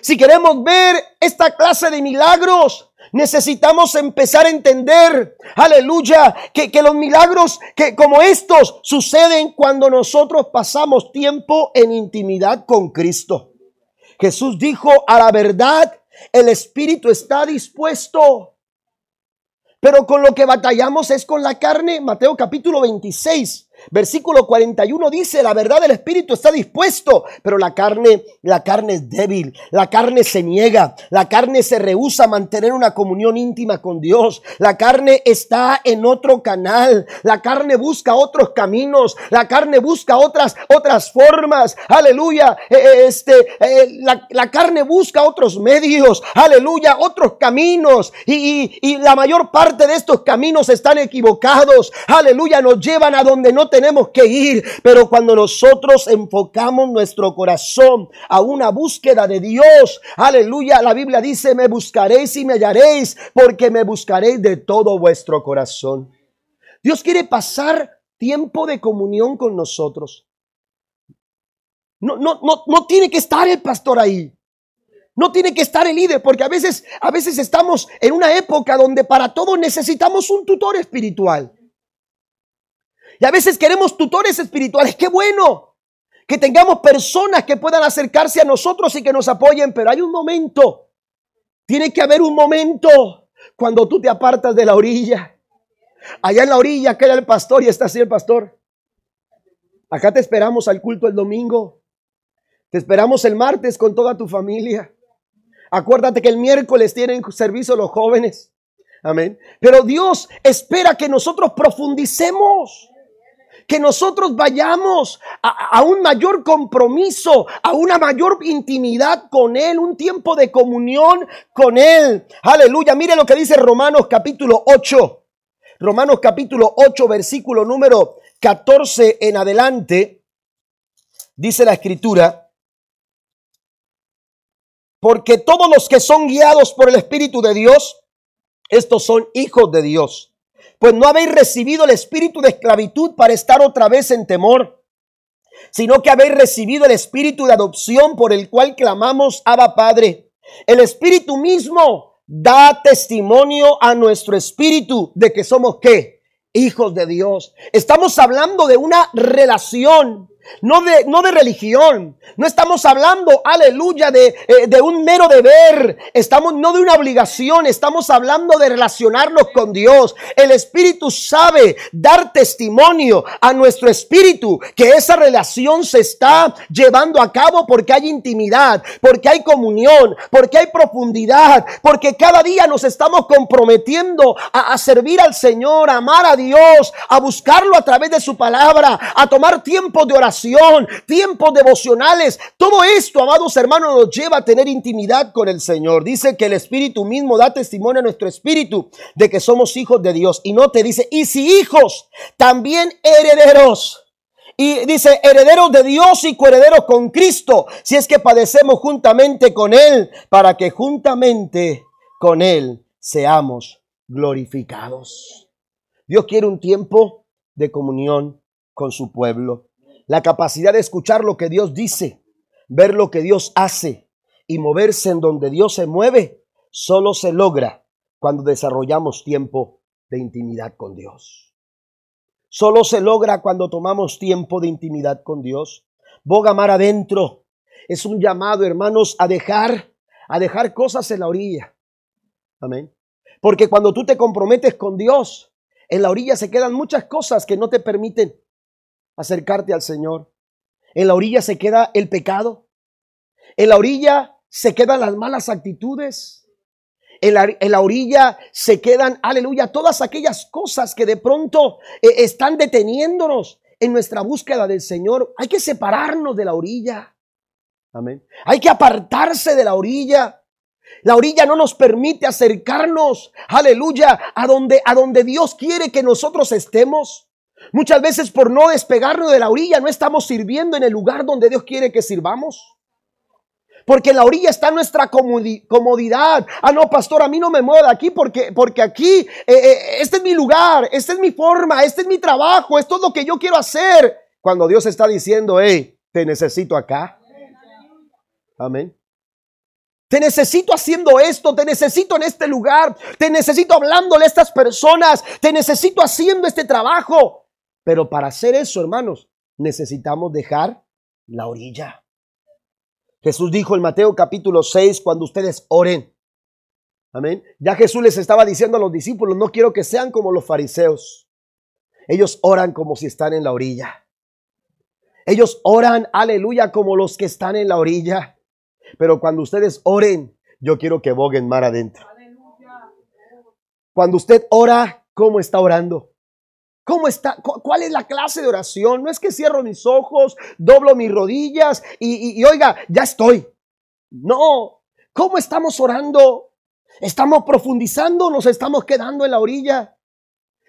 Si queremos ver esta clase de milagros, Necesitamos empezar a entender, aleluya, que, que, los milagros que como estos suceden cuando nosotros pasamos tiempo en intimidad con Cristo. Jesús dijo, a la verdad, el Espíritu está dispuesto, pero con lo que batallamos es con la carne. Mateo capítulo 26, Versículo 41 dice, la verdad del Espíritu está dispuesto, pero la carne, la carne es débil, la carne se niega, la carne se rehúsa a mantener una comunión íntima con Dios, la carne está en otro canal, la carne busca otros caminos, la carne busca otras, otras formas, aleluya, eh, eh, este, eh, la, carne busca otros medios, aleluya, otros caminos, y, y la mayor parte de estos caminos están equivocados, aleluya, nos llevan a donde no tenemos que ir, pero cuando nosotros enfocamos nuestro corazón a una búsqueda de Dios, aleluya, la Biblia dice, me buscaréis y me hallaréis, porque me buscaréis de todo vuestro corazón. Dios quiere pasar tiempo de comunión con nosotros. No, no, no, no tiene que estar el pastor ahí. No tiene que estar el líder, porque a veces, a veces estamos en una época donde para todo necesitamos un tutor espiritual. Y a veces queremos tutores espirituales. Qué bueno que tengamos personas que puedan acercarse a nosotros y que nos apoyen, pero hay un momento. Tiene que haber un momento cuando tú te apartas de la orilla. Allá en la orilla queda el pastor y está así el pastor. Acá te esperamos al culto el domingo. Te esperamos el martes con toda tu familia. Acuérdate que el miércoles tienen servicio los jóvenes. Amén. Pero Dios espera que nosotros profundicemos que nosotros vayamos a, un mayor compromiso, a una mayor intimidad con Él, un tiempo de comunión con Él. Aleluya. Mire lo que dice Romanos capítulo 8. Romanos capítulo 8, versículo número 14 en adelante. Dice la escritura. Porque todos los que son guiados por el Espíritu de Dios, estos son hijos de Dios. Pues no habéis recibido el espíritu de esclavitud para estar otra vez en temor, sino que habéis recibido el espíritu de adopción por el cual clamamos, Abba Padre. El espíritu mismo da testimonio a nuestro espíritu de que somos qué? Hijos de Dios. Estamos hablando de una relación no de, no de religión. No estamos hablando, aleluya, de, eh, de, un mero deber. Estamos no de una obligación, estamos hablando de relacionarnos con Dios. El Espíritu sabe dar testimonio a nuestro espíritu que esa relación se está llevando a cabo porque hay intimidad, porque hay comunión, porque hay profundidad, porque cada día nos estamos comprometiendo a, a servir al Señor, a amar a Dios, a buscarlo a través de su palabra, a tomar tiempo de oración tiempos devocionales. Todo esto, amados hermanos, nos lleva a tener intimidad con el Señor. Dice que el Espíritu mismo da testimonio a nuestro espíritu de que somos hijos de Dios. Y no te dice, y si hijos, también herederos. Y dice, herederos de Dios y coherederos con Cristo, si es que padecemos juntamente con Él, para que juntamente con Él seamos glorificados. Dios quiere un tiempo de comunión con su pueblo la capacidad de escuchar lo que Dios dice, ver lo que Dios hace y moverse en donde Dios se mueve, solo se logra cuando desarrollamos tiempo de intimidad con Dios. Solo se logra cuando tomamos tiempo de intimidad con Dios. Boga mar adentro es un llamado, hermanos, a dejar, a dejar cosas en la orilla. Amén. Porque cuando tú te comprometes con Dios, en la orilla se quedan muchas cosas que no te permiten acercarte al Señor. En la orilla se queda el pecado. En la orilla se quedan las malas actitudes. En la, orilla se quedan, aleluya, todas aquellas cosas que de pronto eh, están deteniéndonos en nuestra búsqueda del Señor. Hay que separarnos de la orilla. Amén. Hay que apartarse de la orilla. La orilla no nos permite acercarnos, aleluya, a donde, a donde Dios quiere que nosotros estemos. Muchas veces por no despegarnos de la orilla no estamos sirviendo en el lugar donde Dios quiere que sirvamos. Porque en la orilla está nuestra comodidad. Ah, no, pastor, a mí no me muevo de aquí porque, porque aquí, eh, eh, este es mi lugar, esta es mi forma, este es mi trabajo, esto es lo que yo quiero hacer. Cuando Dios está diciendo, hey, te necesito acá. Amén. Te necesito haciendo esto, te necesito en este lugar, te necesito hablándole a estas personas, te necesito haciendo este trabajo. Pero para hacer eso, hermanos, necesitamos dejar la orilla. Jesús dijo en Mateo capítulo 6, cuando ustedes oren. Amén. Ya Jesús les estaba diciendo a los discípulos, no quiero que sean como los fariseos. Ellos oran como si están en la orilla. Ellos oran, aleluya, como los que están en la orilla. Pero cuando ustedes oren, yo quiero que boguen mar adentro. Cuando usted ora, ¿cómo está orando? ¿Cómo está? ¿Cuál es la clase de oración? No es que cierro mis ojos, doblo mis rodillas y, oiga, ya estoy. No. ¿Cómo estamos orando? ¿Estamos profundizando? ¿Nos estamos quedando en la orilla?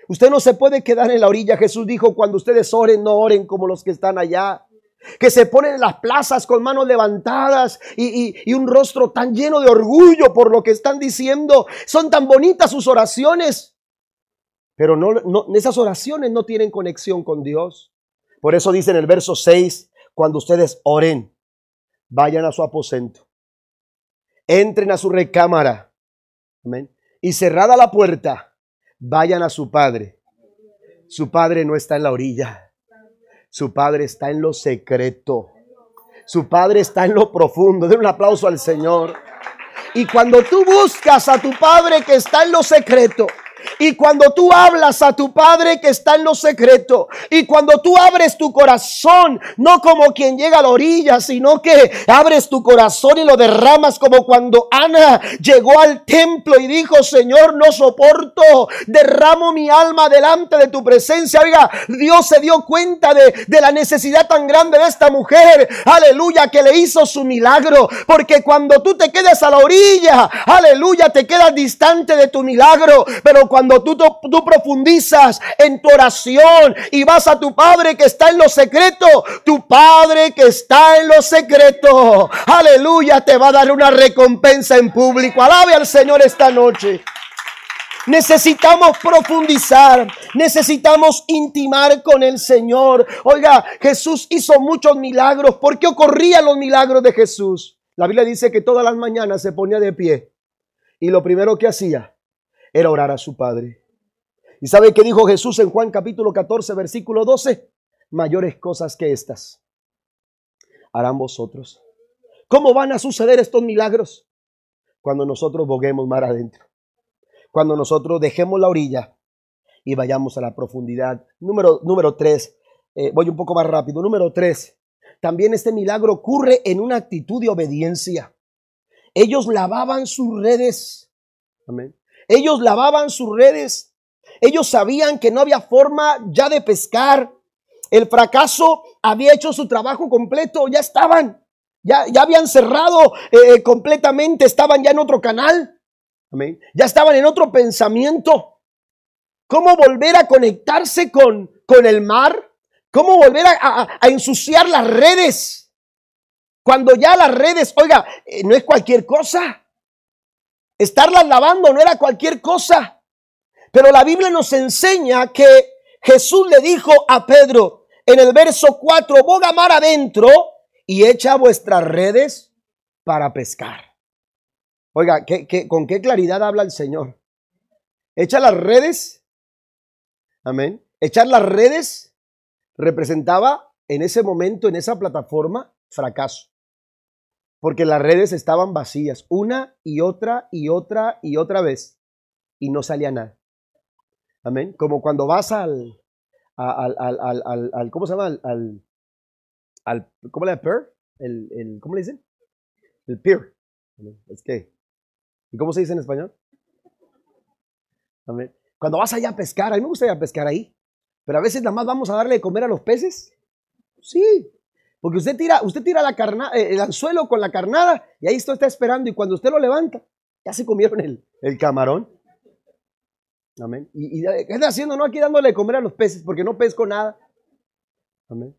Usted no se puede quedar en la orilla. Jesús dijo, cuando ustedes oren, no oren como los que están allá. Que se ponen en las plazas con manos levantadas y, y un rostro tan lleno de orgullo por lo que están diciendo. Son tan bonitas sus oraciones. Pero no, esas oraciones no tienen conexión con Dios. Por eso dice en el verso 6, cuando ustedes oren, vayan a su aposento, entren a su recámara, y cerrada la puerta, vayan a su Padre. Su Padre no está en la orilla, su Padre está en lo secreto, su Padre está en lo profundo. Den un aplauso al Señor. Y cuando tú buscas a tu Padre que está en lo secreto, y cuando tú hablas a tu Padre que está en lo secreto, y cuando tú abres tu corazón, no como quien llega a la orilla, sino que abres tu corazón y lo derramas como cuando Ana llegó al templo y dijo, Señor, no soporto, derramo mi alma delante de tu presencia. Oiga, Dios se dio cuenta de, de la necesidad tan grande de esta mujer, aleluya, que le hizo su milagro, porque cuando tú te quedas a la orilla, aleluya, te quedas distante de tu milagro, pero cuando tú, tú profundizas en tu oración y vas a tu Padre que está en lo secreto, tu Padre que está en lo secreto, aleluya, te va a dar una recompensa en público. Alabe al Señor esta noche. Necesitamos profundizar, necesitamos intimar con el Señor. Oiga, Jesús hizo muchos milagros. ¿Por qué ocurrían los milagros de Jesús? La Biblia dice que todas las mañanas se ponía de pie y lo primero que hacía era orar a su Padre. ¿Y sabe qué dijo Jesús en Juan capítulo 14, versículo 12? Mayores cosas que estas harán vosotros. ¿Cómo van a suceder estos milagros? Cuando nosotros boguemos mar adentro. Cuando nosotros dejemos la orilla y vayamos a la profundidad. Número, número tres, eh, voy un poco más rápido. Número tres, también este milagro ocurre en una actitud de obediencia. Ellos lavaban sus redes. Amén. Ellos lavaban sus redes. Ellos sabían que no había forma ya de pescar. El fracaso había hecho su trabajo completo. Ya estaban. Ya, ya habían cerrado eh, completamente. Estaban ya en otro canal. Amén. Ya estaban en otro pensamiento. ¿Cómo volver a conectarse con, con el mar? ¿Cómo volver a, a ensuciar las redes? Cuando ya las redes, oiga, eh, no es cualquier cosa. Estarlas lavando no era cualquier cosa. Pero la Biblia nos enseña que Jesús le dijo a Pedro en el verso 4, boga mar adentro y echa vuestras redes para pescar. Oiga, con qué claridad habla el Señor? Echa las redes. Amén. Echar las redes representaba en ese momento, en esa plataforma, fracaso porque las redes estaban vacías, una y otra y otra y otra vez, y no salía nada. Amén. Como cuando vas al, al, al, al, al ¿cómo se llama? Al, al ¿cómo le pier? El, el, ¿Cómo le dicen? El pier. Es que, ¿y cómo se dice en español? Amén. Cuando vas allá a pescar, a mí me gusta ir a pescar ahí, pero a veces nada más vamos a darle de comer a los peces. Sí, porque usted tira, usted tira la eh, el anzuelo con la carnada y ahí esto está esperando y cuando usted lo levanta, ya se comieron el, el camarón. Amén. Y, qué está haciendo? No aquí dándole de comer a los peces porque no pesco nada. Amén.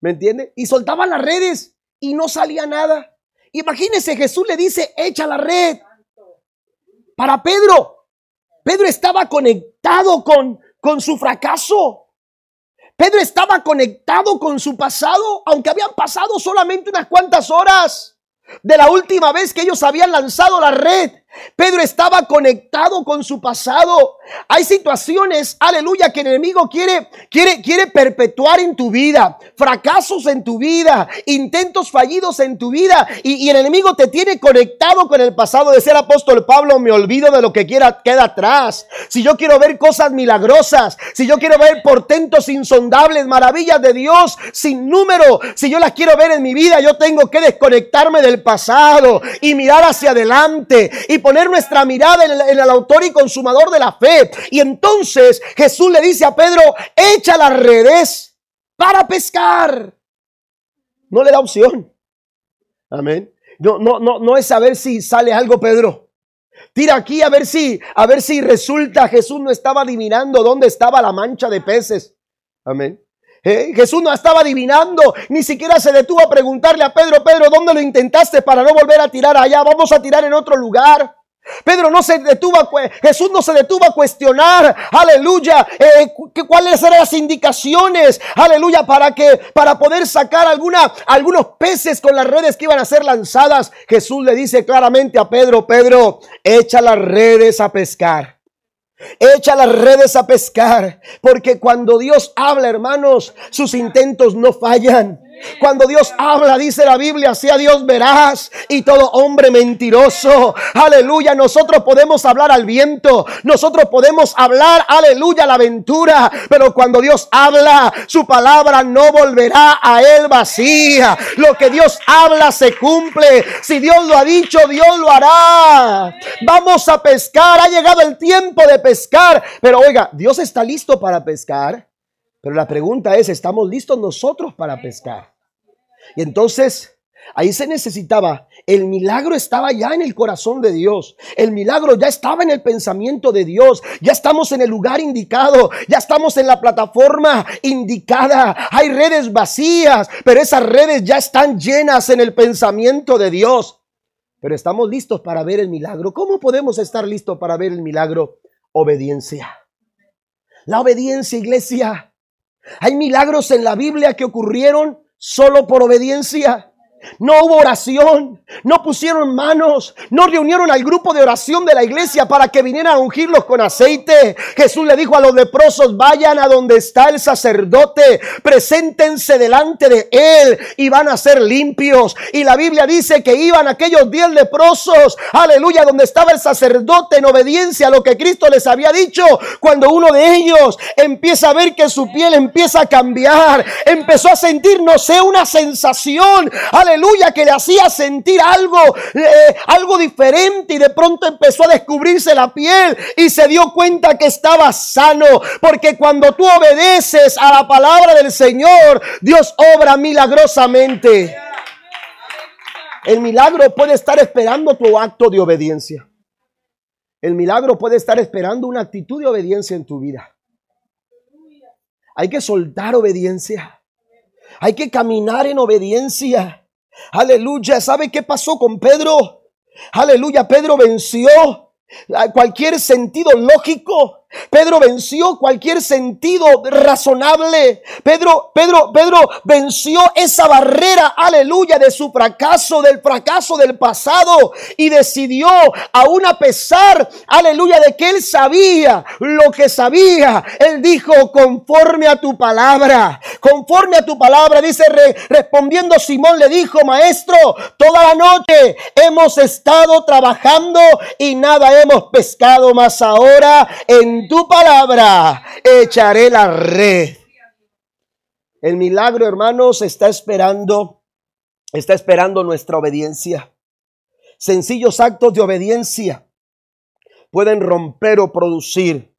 ¿Me entiende? Y soltaba las redes y no salía nada. Imagínese, Jesús le dice, echa la red. Para Pedro. Pedro estaba conectado con, con su fracaso. Pedro estaba conectado con su pasado, aunque habían pasado solamente unas cuantas horas de la última vez que ellos habían lanzado la red. Pedro estaba conectado con su pasado. Hay situaciones, aleluya, que el enemigo quiere, quiere, quiere perpetuar en tu vida. Fracasos en tu vida, intentos fallidos en tu vida. Y, el enemigo te tiene conectado con el pasado. De ser apóstol Pablo, me olvido de lo que quiera, queda atrás. Si yo quiero ver cosas milagrosas, si yo quiero ver portentos insondables, maravillas de Dios sin número, si yo las quiero ver en mi vida, yo tengo que desconectarme del pasado y mirar hacia adelante y poner nuestra mirada en el, autor y consumador de la fe. Y entonces Jesús le dice a Pedro, echa las redes para pescar. No le da opción. Amén. No, no, no, no es saber si sale algo, Pedro. Tira aquí a ver si, a ver si resulta. Jesús no estaba adivinando dónde estaba la mancha de peces. Amén. Eh, Jesús no estaba adivinando, ni siquiera se detuvo a preguntarle a Pedro, Pedro, ¿dónde lo intentaste para no volver a tirar allá? Vamos a tirar en otro lugar. Pedro no se detuvo, a, Jesús no se detuvo a cuestionar, aleluya, eh, cuáles eran las indicaciones, aleluya, para que, para poder sacar alguna, algunos peces con las redes que iban a ser lanzadas. Jesús le dice claramente a Pedro, Pedro, echa las redes a pescar. Echa las redes a pescar, porque cuando Dios habla, hermanos, sus intentos no fallan. Cuando Dios habla, dice la Biblia, sea Dios verás y todo hombre mentiroso. Aleluya, nosotros podemos hablar al viento, nosotros podemos hablar, aleluya, la aventura, pero cuando Dios habla, su palabra no volverá a él vacía. Lo que Dios habla se cumple. Si Dios lo ha dicho, Dios lo hará. Vamos a pescar, ha llegado el tiempo de pescar, pero oiga, Dios está listo para pescar. Pero la pregunta es, ¿estamos listos nosotros para pescar? Y entonces, ahí se necesitaba, el milagro estaba ya en el corazón de Dios, el milagro ya estaba en el pensamiento de Dios, ya estamos en el lugar indicado, ya estamos en la plataforma indicada, hay redes vacías, pero esas redes ya están llenas en el pensamiento de Dios. Pero estamos listos para ver el milagro. ¿Cómo podemos estar listos para ver el milagro? obediencia. La obediencia, iglesia. Hay milagros en la Biblia que ocurrieron solo por obediencia. No hubo oración, no pusieron manos, no reunieron al grupo de oración de la iglesia para que vinieran a ungirlos con aceite. Jesús le dijo a los leprosos, vayan a donde está el sacerdote, preséntense delante de él y van a ser limpios. Y la Biblia dice que iban aquellos diez leprosos, aleluya, donde estaba el sacerdote en obediencia a lo que Cristo les había dicho. Cuando uno de ellos empieza a ver que su piel empieza a cambiar, empezó a sentir, no sé, una sensación, aleluya, que le hacía sentir algo, eh, algo diferente y de pronto empezó a descubrirse la piel y se dio cuenta que estaba sano, porque cuando tú obedeces a la palabra del Señor, Dios obra milagrosamente. El milagro puede estar esperando tu acto de obediencia. El milagro puede estar esperando una actitud de obediencia en tu vida. Hay que soltar obediencia. Hay que caminar en obediencia. Aleluya. ¿Sabe qué pasó con Pedro? Aleluya. Pedro venció cualquier sentido lógico. Pedro venció cualquier sentido razonable. Pedro, Pedro, Pedro venció esa barrera, aleluya, de su fracaso, del fracaso del pasado y decidió, aún a pesar, aleluya, de que él sabía lo que sabía, él dijo, conforme a tu palabra, conforme a tu palabra, dice, respondiendo Simón le dijo, maestro, toda la noche hemos estado trabajando y nada hemos pescado, más ahora en tu palabra echaré la red. El milagro, hermanos, está esperando, está esperando nuestra obediencia. Sencillos actos de obediencia pueden romper o producir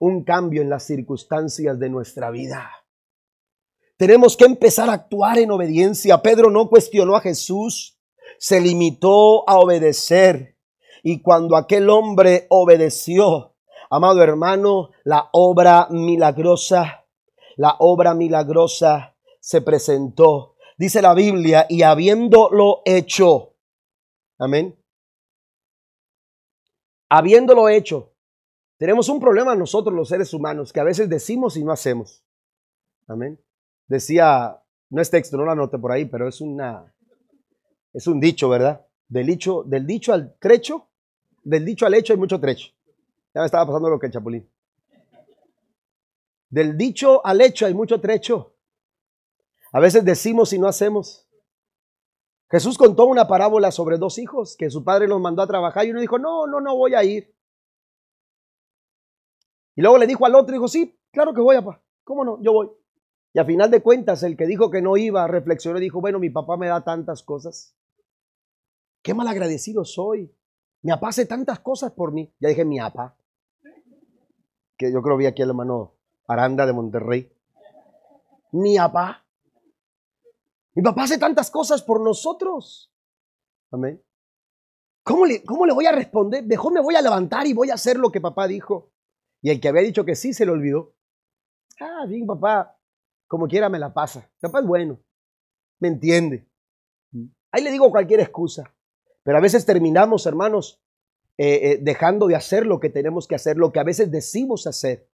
un cambio en las circunstancias de nuestra vida. Tenemos que empezar a actuar en obediencia. Pedro no cuestionó a Jesús, se limitó a obedecer. Y cuando aquel hombre obedeció, Amado hermano, la obra milagrosa, la obra milagrosa se presentó. Dice la Biblia, y habiéndolo hecho, amén. Habiéndolo hecho, tenemos un problema nosotros los seres humanos, que a veces decimos y no hacemos. Amén. Decía, no es texto, no lo anote por ahí, pero es una, es un dicho, ¿verdad? Del dicho, del dicho al trecho, del dicho al hecho hay mucho trecho. Ya me estaba pasando lo que el chapulín. Del dicho al hecho hay mucho trecho. A veces decimos y no hacemos. Jesús contó una parábola sobre dos hijos que su padre los mandó a trabajar y uno dijo, no, no, no voy a ir. Y luego le dijo al otro, dijo, sí, claro que voy, papá. ¿Cómo no? Yo voy. Y a final de cuentas, el que dijo que no iba, reflexionó y dijo, bueno, mi papá me da tantas cosas. Qué mal agradecido soy. Mi papá hace tantas cosas por mí. Ya dije mi papá yo creo vi aquí al hermano Aranda de Monterrey. Mi papá. Mi papá hace tantas cosas por nosotros. Amén. ¿Cómo le, ¿Cómo le voy a responder? Mejor me voy a levantar y voy a hacer lo que papá dijo. Y el que había dicho que sí se le olvidó. Ah, bien, papá, como quiera me la pasa. Papá es bueno, me entiende. Ahí le digo cualquier excusa. Pero a veces terminamos, hermanos, eh, eh, dejando de hacer lo que tenemos que hacer, lo que a veces decimos hacer.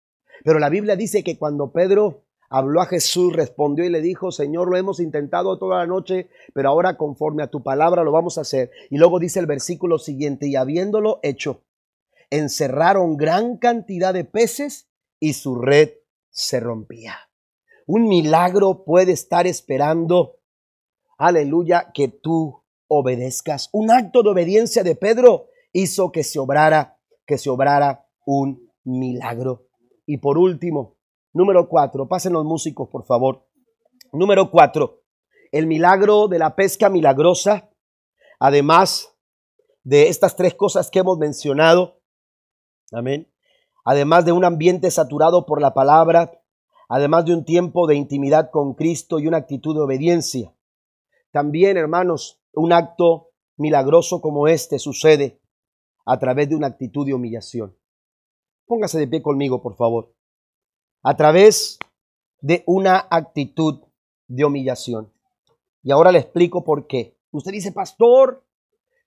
Pero la Biblia dice que cuando Pedro habló a Jesús, respondió y le dijo, Señor, lo hemos intentado toda la noche, pero ahora conforme a tu palabra lo vamos a hacer. Y luego dice el versículo siguiente, y habiéndolo hecho, encerraron gran cantidad de peces y su red se rompía. Un milagro puede estar esperando, aleluya, que tú obedezcas. Un acto de obediencia de Pedro hizo que se obrara, que se obrara un milagro. Y por último, número cuatro, pasen los músicos, por favor. Número cuatro, el milagro de la pesca milagrosa, además de estas tres cosas que hemos mencionado, amén, además de un ambiente saturado por la palabra, además de un tiempo de intimidad con Cristo y una actitud de obediencia. También, hermanos, un acto milagroso como este sucede a través de una actitud de humillación. Póngase de pie conmigo, por favor. A través de una actitud de humillación. Y ahora le explico por qué. Usted dice, pastor,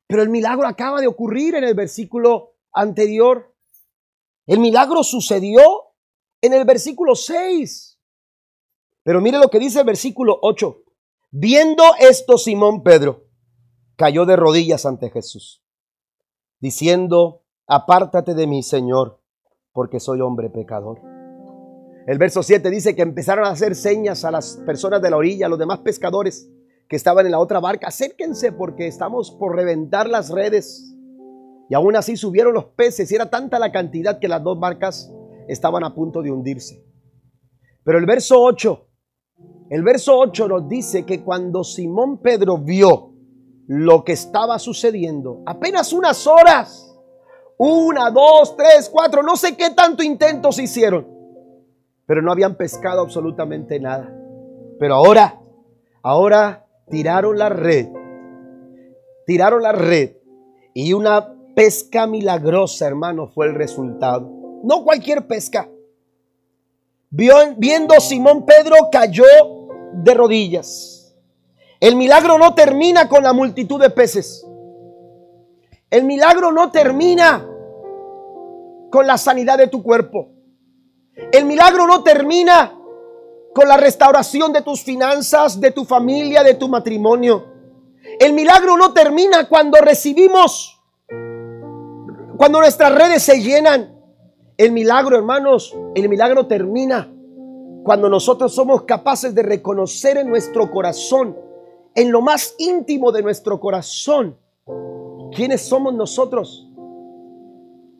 pero el milagro acaba de ocurrir en el versículo anterior. El milagro sucedió en el versículo 6. Pero mire lo que dice el versículo 8. Viendo esto, Simón Pedro cayó de rodillas ante Jesús, diciendo, apártate de mí, Señor, porque soy hombre pecador. El verso 7 dice que empezaron a hacer señas a las personas de la orilla, a los demás pescadores que estaban en la otra barca, acérquense porque estamos por reventar las redes. Y aún así subieron los peces y era tanta la cantidad que las dos barcas estaban a punto de hundirse. Pero el verso 8, el verso 8 nos dice que cuando Simón Pedro vio lo que estaba sucediendo, apenas unas horas, una, dos, tres, cuatro, no sé qué tanto intentos hicieron, pero no habían pescado absolutamente nada. Pero ahora, ahora tiraron la red, tiraron la red y una pesca milagrosa, hermano, fue el resultado. No cualquier pesca. viendo Simón Pedro cayó de rodillas. El milagro no termina con la multitud de peces. El milagro no termina con la sanidad de tu cuerpo. El milagro no termina con la restauración de tus finanzas, de tu familia, de tu matrimonio. El milagro no termina cuando recibimos, cuando nuestras redes se llenan. El milagro, hermanos, el milagro termina cuando nosotros somos capaces de reconocer en nuestro corazón, en lo más íntimo de nuestro corazón, quiénes somos nosotros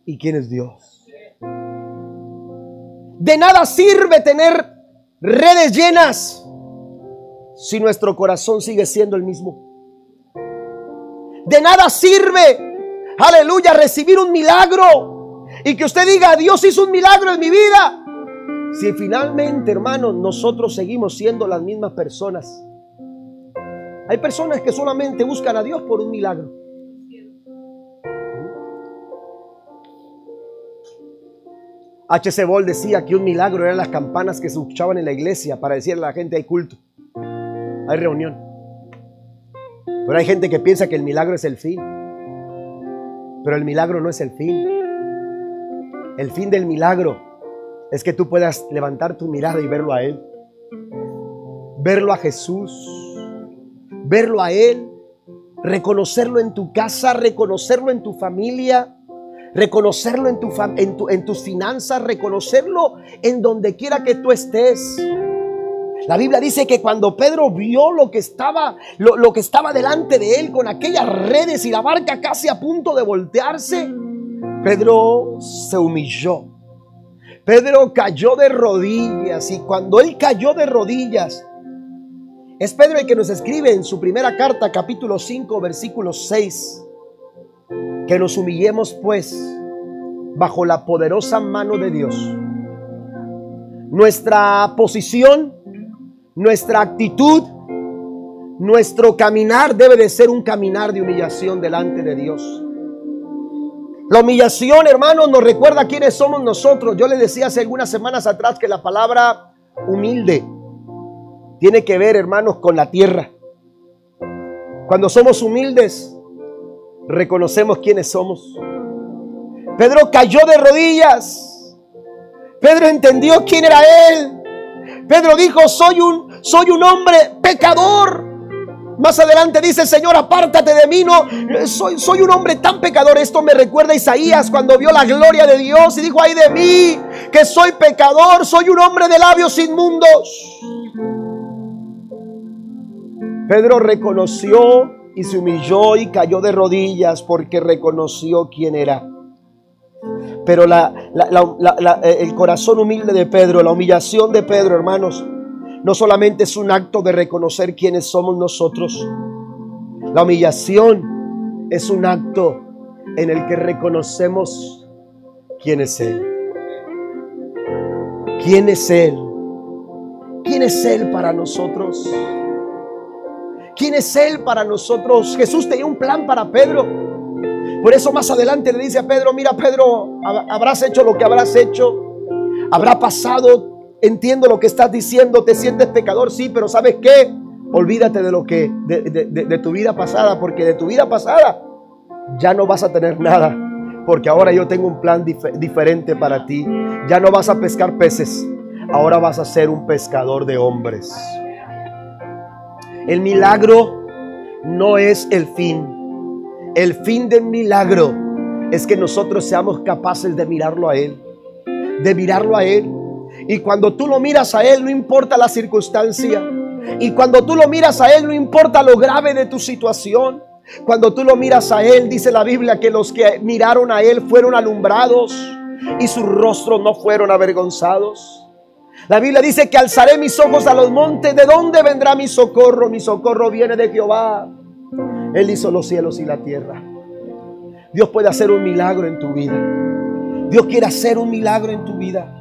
y quién es Dios. De nada sirve tener redes llenas si nuestro corazón sigue siendo el mismo. De nada sirve, aleluya, recibir un milagro y que usted diga, Dios hizo un milagro en mi vida. Si finalmente, hermanos, nosotros seguimos siendo las mismas personas. Hay personas que solamente buscan a Dios por un milagro. H.C. Ball decía que un milagro eran las campanas que se escuchaban en la iglesia para decirle a la gente hay culto, hay reunión. Pero hay gente que piensa que el milagro es el fin. Pero el milagro no es el fin. El fin del milagro es que tú puedas levantar tu mirada y verlo a Él. Verlo a Jesús. Verlo a Él. Reconocerlo en tu casa, reconocerlo en tu familia reconocerlo en, tu, en, tus finanzas, reconocerlo en donde quiera que tú estés. La Biblia dice que cuando Pedro vio lo que estaba, lo, que estaba delante de él con aquellas redes y la barca casi a punto de voltearse, Pedro se humilló. Pedro cayó de rodillas y cuando él cayó de rodillas, es Pedro el que nos escribe en su primera carta, capítulo 5, versículo 6. Que nos humillemos pues bajo la poderosa mano de Dios. Nuestra posición, nuestra actitud, nuestro caminar debe de ser un caminar de humillación delante de Dios. La humillación, hermanos, nos recuerda quiénes somos nosotros. Yo le decía hace algunas semanas atrás que la palabra humilde tiene que ver, hermanos, con la tierra. Cuando somos humildes, reconocemos quiénes somos. Pedro cayó de rodillas. Pedro entendió quién era él. Pedro dijo, soy un, soy un hombre pecador. Más adelante dice, Señor, apártate de mí, no, soy, soy un hombre tan pecador. Esto me recuerda a Isaías cuando vio la gloria de Dios y dijo, ay de mí, que soy pecador, soy un hombre de labios inmundos. Pedro reconoció y se humilló y cayó de rodillas porque reconoció quién era. Pero eh, el corazón humilde de Pedro, la humillación de Pedro, hermanos, no solamente es un acto de reconocer quiénes somos nosotros. La humillación es un acto en el que reconocemos quién es Él. ¿Quién es Él? ¿Quién es Él para nosotros? ¿Quién es Él para nosotros? Jesús tenía un plan para Pedro. Por eso más adelante le dice a Pedro, mira Pedro, habrás hecho lo que habrás hecho, habrá pasado, entiendo lo que estás diciendo, te sientes pecador, sí, pero ¿sabes qué? Olvídate de lo que, de, de tu vida pasada, porque de tu vida pasada ya no vas a tener nada porque ahora yo tengo un plan diferente para ti. Ya no vas a pescar peces, ahora vas a ser un pescador de hombres. El milagro no es el fin. El fin del milagro es que nosotros seamos capaces de mirarlo a Él. De mirarlo a Él. Y cuando tú lo miras a Él, no importa la circunstancia. Y cuando tú lo miras a Él, no importa lo grave de tu situación. Cuando tú lo miras a Él, dice la Biblia que los que miraron a Él fueron alumbrados y sus rostros no fueron avergonzados. La Biblia dice que alzaré mis ojos a los montes. ¿De dónde vendrá mi socorro? Mi socorro viene de Jehová. Él hizo los cielos y la tierra. Dios puede hacer un milagro en tu vida. Dios quiere hacer un milagro en tu vida.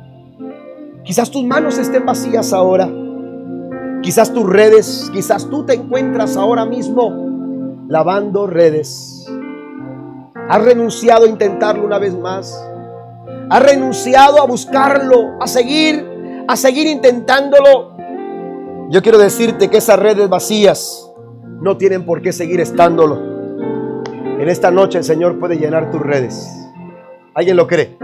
Quizás tus manos estén vacías ahora. Quizás tus redes, quizás tú te encuentras ahora mismo lavando redes. Has renunciado a intentarlo una vez más. Has renunciado a buscarlo, a seguir, a seguir intentándolo. Yo quiero decirte que esas redes vacías no tienen por qué seguir estándolo. En esta noche el Señor puede llenar tus redes. ¿Alguien lo cree?